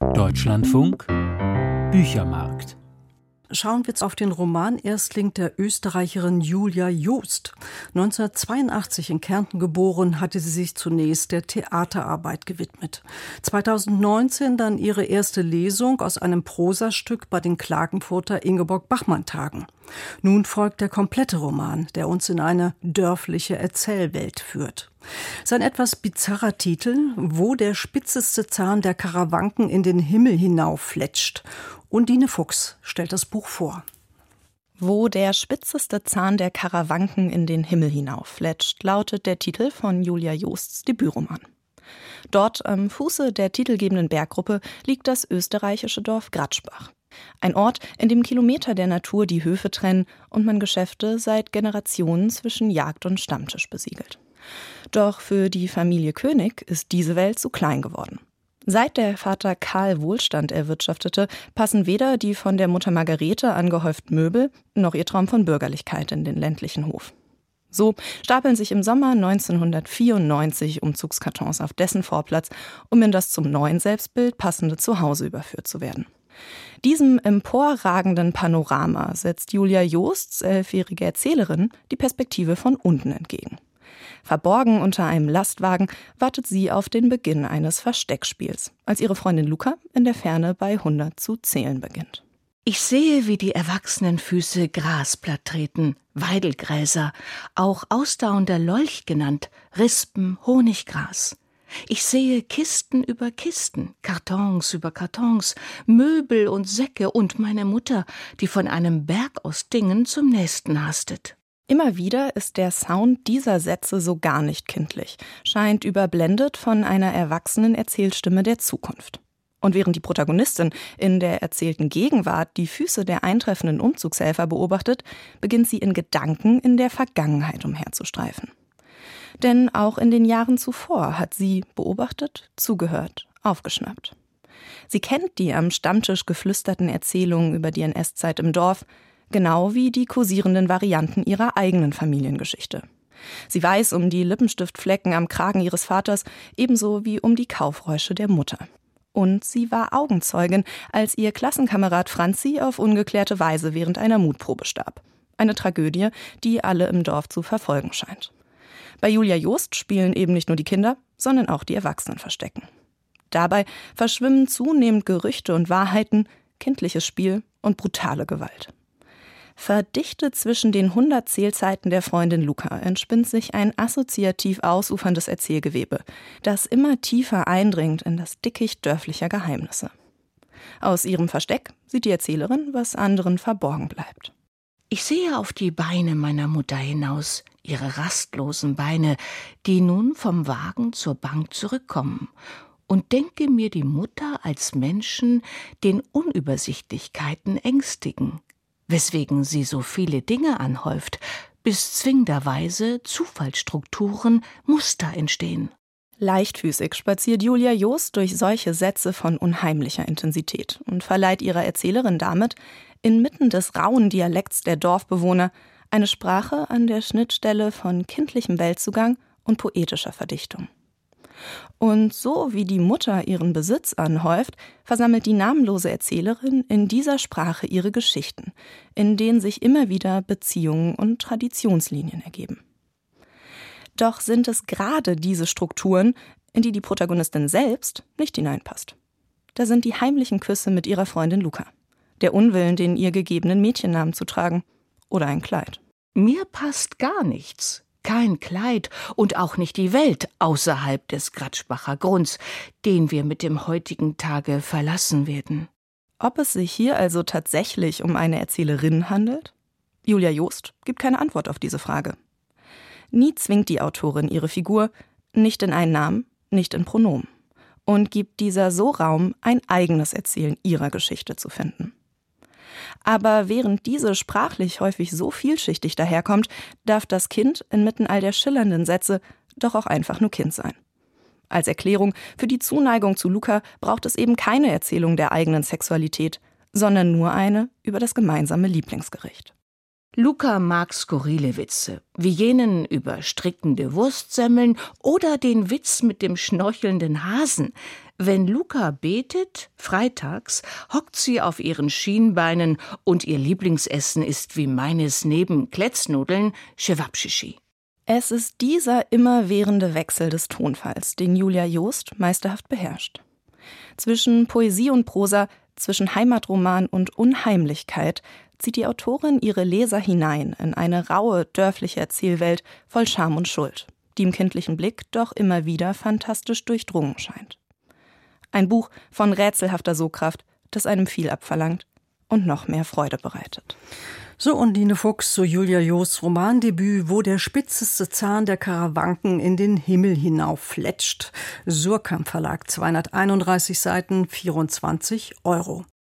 Deutschlandfunk Büchermarkt Schauen wir jetzt auf den Roman-Erstling der Österreicherin Julia Joost. 1982 in Kärnten geboren, hatte sie sich zunächst der Theaterarbeit gewidmet. 2019 dann ihre erste Lesung aus einem Prosastück bei den Klagenfurter Ingeborg-Bachmann-Tagen. Nun folgt der komplette Roman, der uns in eine dörfliche Erzählwelt führt. Sein etwas bizarrer Titel, wo der spitzeste Zahn der Karawanken in den Himmel hinauffletscht Undine Fuchs stellt das Buch vor. Wo der spitzeste Zahn der Karawanken in den Himmel hinauffletscht, lautet der Titel von Julia Joosts Debütroman. Dort am Fuße der titelgebenden Berggruppe liegt das österreichische Dorf Gratschbach. Ein Ort, in dem Kilometer der Natur die Höfe trennen und man Geschäfte seit Generationen zwischen Jagd und Stammtisch besiegelt. Doch für die Familie König ist diese Welt zu klein geworden. Seit der Vater Karl Wohlstand erwirtschaftete, passen weder die von der Mutter Margarete angehäuften Möbel noch ihr Traum von Bürgerlichkeit in den ländlichen Hof. So stapeln sich im Sommer 1994 Umzugskartons auf dessen Vorplatz, um in das zum neuen Selbstbild passende Zuhause überführt zu werden. Diesem emporragenden Panorama setzt Julia Joosts elfjährige Erzählerin die Perspektive von unten entgegen. Verborgen unter einem Lastwagen wartet sie auf den Beginn eines Versteckspiels, als ihre Freundin Luca in der Ferne bei 100 zu zählen beginnt. Ich sehe, wie die erwachsenen Füße Gras platt treten, Weidelgräser, auch ausdauernder Lolch genannt, Rispen, Honiggras. Ich sehe Kisten über Kisten, Kartons über Kartons, Möbel und Säcke und meine Mutter, die von einem Berg aus Dingen zum nächsten hastet. Immer wieder ist der Sound dieser Sätze so gar nicht kindlich, scheint überblendet von einer erwachsenen Erzählstimme der Zukunft. Und während die Protagonistin in der erzählten Gegenwart die Füße der eintreffenden Umzugshelfer beobachtet, beginnt sie in Gedanken in der Vergangenheit umherzustreifen. Denn auch in den Jahren zuvor hat sie beobachtet, zugehört, aufgeschnappt. Sie kennt die am Stammtisch geflüsterten Erzählungen über die NS-Zeit im Dorf, genau wie die kursierenden Varianten ihrer eigenen Familiengeschichte. Sie weiß um die Lippenstiftflecken am Kragen ihres Vaters, ebenso wie um die Kaufräusche der Mutter. Und sie war Augenzeugin, als ihr Klassenkamerad Franzi auf ungeklärte Weise während einer Mutprobe starb. Eine Tragödie, die alle im Dorf zu verfolgen scheint. Bei Julia Joost spielen eben nicht nur die Kinder, sondern auch die Erwachsenen verstecken. Dabei verschwimmen zunehmend Gerüchte und Wahrheiten, kindliches Spiel und brutale Gewalt. Verdichtet zwischen den 100 Zählzeiten der Freundin Luca entspinnt sich ein assoziativ ausuferndes Erzählgewebe, das immer tiefer eindringt in das Dickicht dörflicher Geheimnisse. Aus ihrem Versteck sieht die Erzählerin, was anderen verborgen bleibt. Ich sehe auf die Beine meiner Mutter hinaus, ihre rastlosen Beine, die nun vom Wagen zur Bank zurückkommen, und denke mir die Mutter als Menschen den Unübersichtlichkeiten ängstigen, weswegen sie so viele Dinge anhäuft, bis zwingenderweise Zufallsstrukturen, Muster entstehen. Leichtfüßig spaziert Julia Joost durch solche Sätze von unheimlicher Intensität und verleiht ihrer Erzählerin damit, inmitten des rauen Dialekts der Dorfbewohner, eine Sprache an der Schnittstelle von kindlichem Weltzugang und poetischer Verdichtung. Und so wie die Mutter ihren Besitz anhäuft, versammelt die namenlose Erzählerin in dieser Sprache ihre Geschichten, in denen sich immer wieder Beziehungen und Traditionslinien ergeben. Doch sind es gerade diese Strukturen, in die die Protagonistin selbst nicht hineinpasst. Da sind die heimlichen Küsse mit ihrer Freundin Luca, der Unwillen, den ihr gegebenen Mädchennamen zu tragen oder ein Kleid. Mir passt gar nichts kein Kleid und auch nicht die Welt außerhalb des Gratschbacher Grunds, den wir mit dem heutigen Tage verlassen werden. Ob es sich hier also tatsächlich um eine Erzählerin handelt? Julia Joost gibt keine Antwort auf diese Frage. Nie zwingt die Autorin ihre Figur, nicht in einen Namen, nicht in Pronomen, und gibt dieser so Raum, ein eigenes Erzählen ihrer Geschichte zu finden. Aber während diese sprachlich häufig so vielschichtig daherkommt, darf das Kind inmitten all der schillernden Sätze doch auch einfach nur Kind sein. Als Erklärung für die Zuneigung zu Luca braucht es eben keine Erzählung der eigenen Sexualität, sondern nur eine über das gemeinsame Lieblingsgericht. Luca mag skurrile Witze, wie jenen über strickende Wurstsemmeln oder den Witz mit dem schnorchelnden Hasen, Wenn Luca betet, freitags, hockt sie auf ihren Schienbeinen und ihr Lieblingsessen ist wie meines neben Kletznudeln Chewabschichi. Es ist dieser immerwährende Wechsel des Tonfalls, den Julia Joost meisterhaft beherrscht. Zwischen Poesie und Prosa, zwischen Heimatroman und Unheimlichkeit zieht die Autorin ihre Leser hinein in eine raue, dörfliche Erzählwelt voll Scham und Schuld, die im kindlichen Blick doch immer wieder fantastisch durchdrungen scheint. Ein Buch von rätselhafter Sogkraft, das einem viel abverlangt und noch mehr Freude bereitet. So Undine Fuchs zu Julia Joos Romandebüt, wo der spitzeste Zahn der Karawanken in den Himmel hinauf fletscht. Surkamp Verlag, 231 Seiten, 24 Euro.